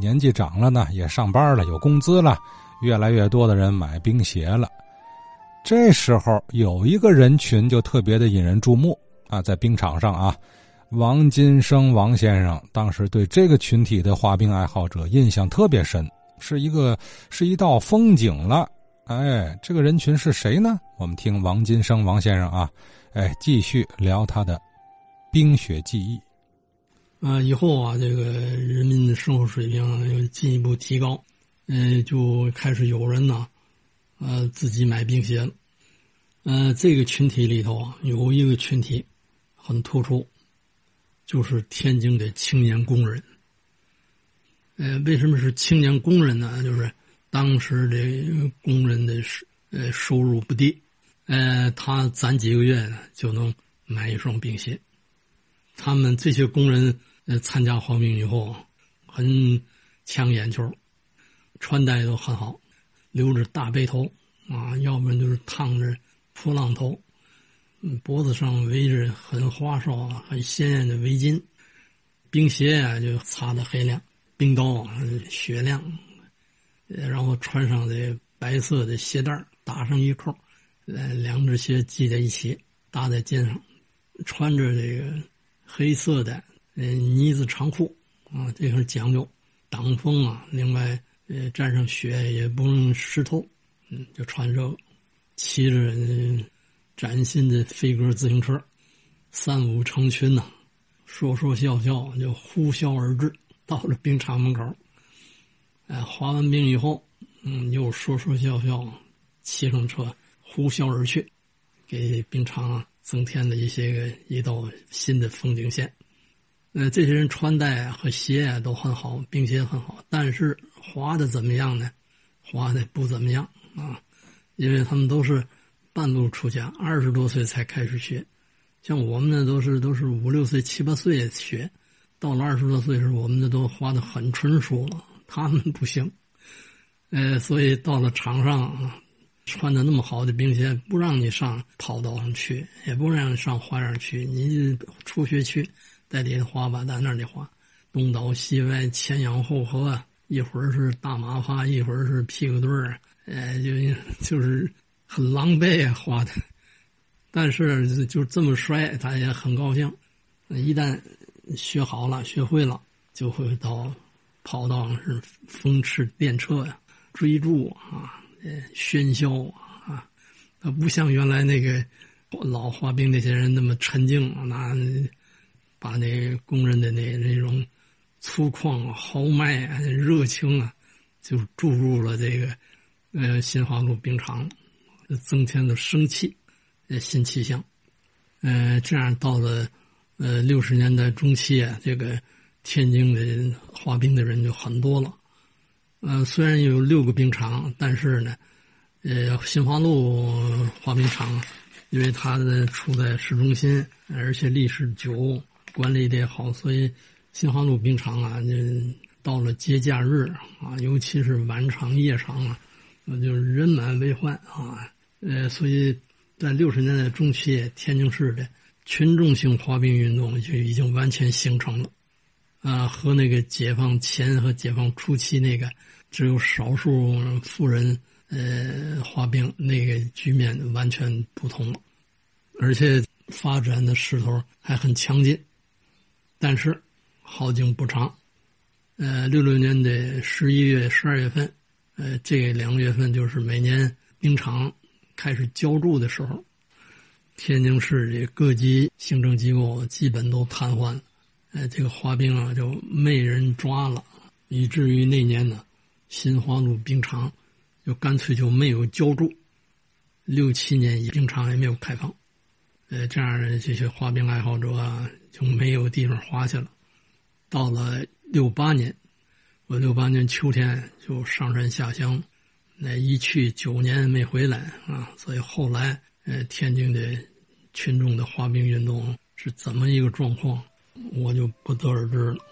年纪长了呢，也上班了，有工资了，越来越多的人买冰鞋了。这时候有一个人群就特别的引人注目啊，在冰场上啊，王金生王先生当时对这个群体的滑冰爱好者印象特别深，是一个是一道风景了。哎，这个人群是谁呢？我们听王金生王先生啊，哎，继续聊他的冰雪记忆。啊，以后啊，这个人民的生活水平又进一步提高，嗯，就开始有人呢。呃，自己买冰鞋了。呃，这个群体里头啊，有一个群体很突出，就是天津的青年工人。呃，为什么是青年工人呢？就是当时的工人的收呃收入不低，呃，他攒几个月呢就能买一双冰鞋。他们这些工人呃参加滑冰以后，很抢眼球，穿戴都很好。留着大背头啊，要不然就是烫着破浪头，嗯，脖子上围着很花哨、很鲜艳的围巾，冰鞋啊就擦的黑亮，冰刀啊雪亮，然后穿上这白色的鞋带打上一扣，呃，两只鞋系在一起，搭在肩上，穿着这个黑色的嗯呢子长裤啊，这很讲究，挡风啊，另外。呃，沾上雪也不用湿透，嗯，就穿着，骑着崭新的飞鸽自行车，三五成群呐，说说笑笑就呼啸而至，到了冰场门口。哎，滑完冰以后，嗯，又说说笑笑，骑上车呼啸而去，给冰场啊增添了一些个一道新的风景线。呃，这些人穿戴和鞋都很好，冰鞋很好，但是滑的怎么样呢？滑的不怎么样啊，因为他们都是半路出家，二十多岁才开始学，像我们呢都是都是五六岁、七八岁学，到了二十多岁时候，我们的都滑的很纯熟了，他们不行。呃，所以到了场上，穿的那么好的冰鞋，不让你上跑道上去，也不让你上花园去，你初学去。在里头滑吧，在那里滑，东倒西歪，前仰后合，一会儿是大麻花，一会儿是屁股墩儿，哎，就就是很狼狈啊，滑的。但是就这么摔，他也很高兴。一旦学好了，学会了，就会到跑道上是风驰电掣呀，追逐啊，喧嚣啊，他不像原来那个老滑冰那些人那么沉静那。把那工人的那那种粗犷豪迈、热情啊，就注入了这个呃新华路冰场，增添了生气、新气象。呃，这样到了呃六十年代中期啊，这个天津的滑冰的人就很多了。呃，虽然有六个冰场，但是呢，呃，新华路滑冰场，因为它的处在市中心，而且历史久。管理的也好，所以新华路冰场啊，就到了节假日啊，尤其是晚场、夜场啊，那就是人满为患啊。呃，所以在六十年代中期，天津市的群众性滑冰运动就已经完全形成了，啊，和那个解放前和解放初期那个只有少数富人呃滑冰那个局面完全不同了，而且发展的势头还很强劲。但是，好景不长。呃，六六年的十一月、十二月份，呃，这两个月份就是每年冰场开始浇筑的时候，天津市的各级行政机构基本都瘫痪了。呃，这个滑冰啊就没人抓了，以至于那年呢，新华路冰场就干脆就没有浇筑，六七年冰场也没有开放。呃，这样的这些滑冰爱好者啊。就没有地方滑去了。到了六八年，我六八年秋天就上山下乡，那一去九年没回来啊。所以后来，呃，天津的群众的滑冰运动是怎么一个状况，我就不得而知了。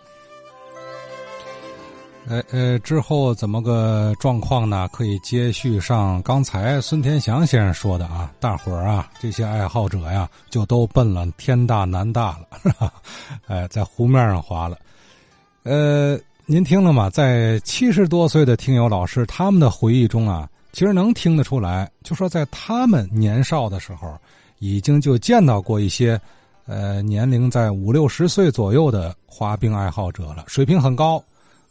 呃呃，之后怎么个状况呢？可以接续上刚才孙天祥先生说的啊，大伙儿啊，这些爱好者呀，就都奔了天大南大了，哎，在湖面上滑了。呃，您听了吗？在七十多岁的听友老师他们的回忆中啊，其实能听得出来，就说在他们年少的时候，已经就见到过一些，呃，年龄在五六十岁左右的滑冰爱好者了，水平很高。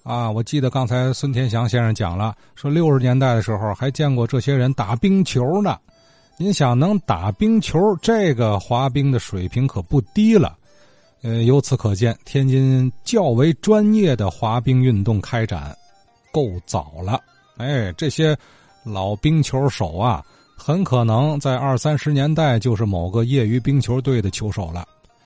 啊，我记得刚才孙天祥先生讲了，说六十年代的时候还见过这些人打冰球呢。您想能打冰球，这个滑冰的水平可不低了。呃，由此可见，天津较为专业的滑冰运动开展够早了。哎，这些老冰球手啊，很可能在二三十年代就是某个业余冰球队的球手了。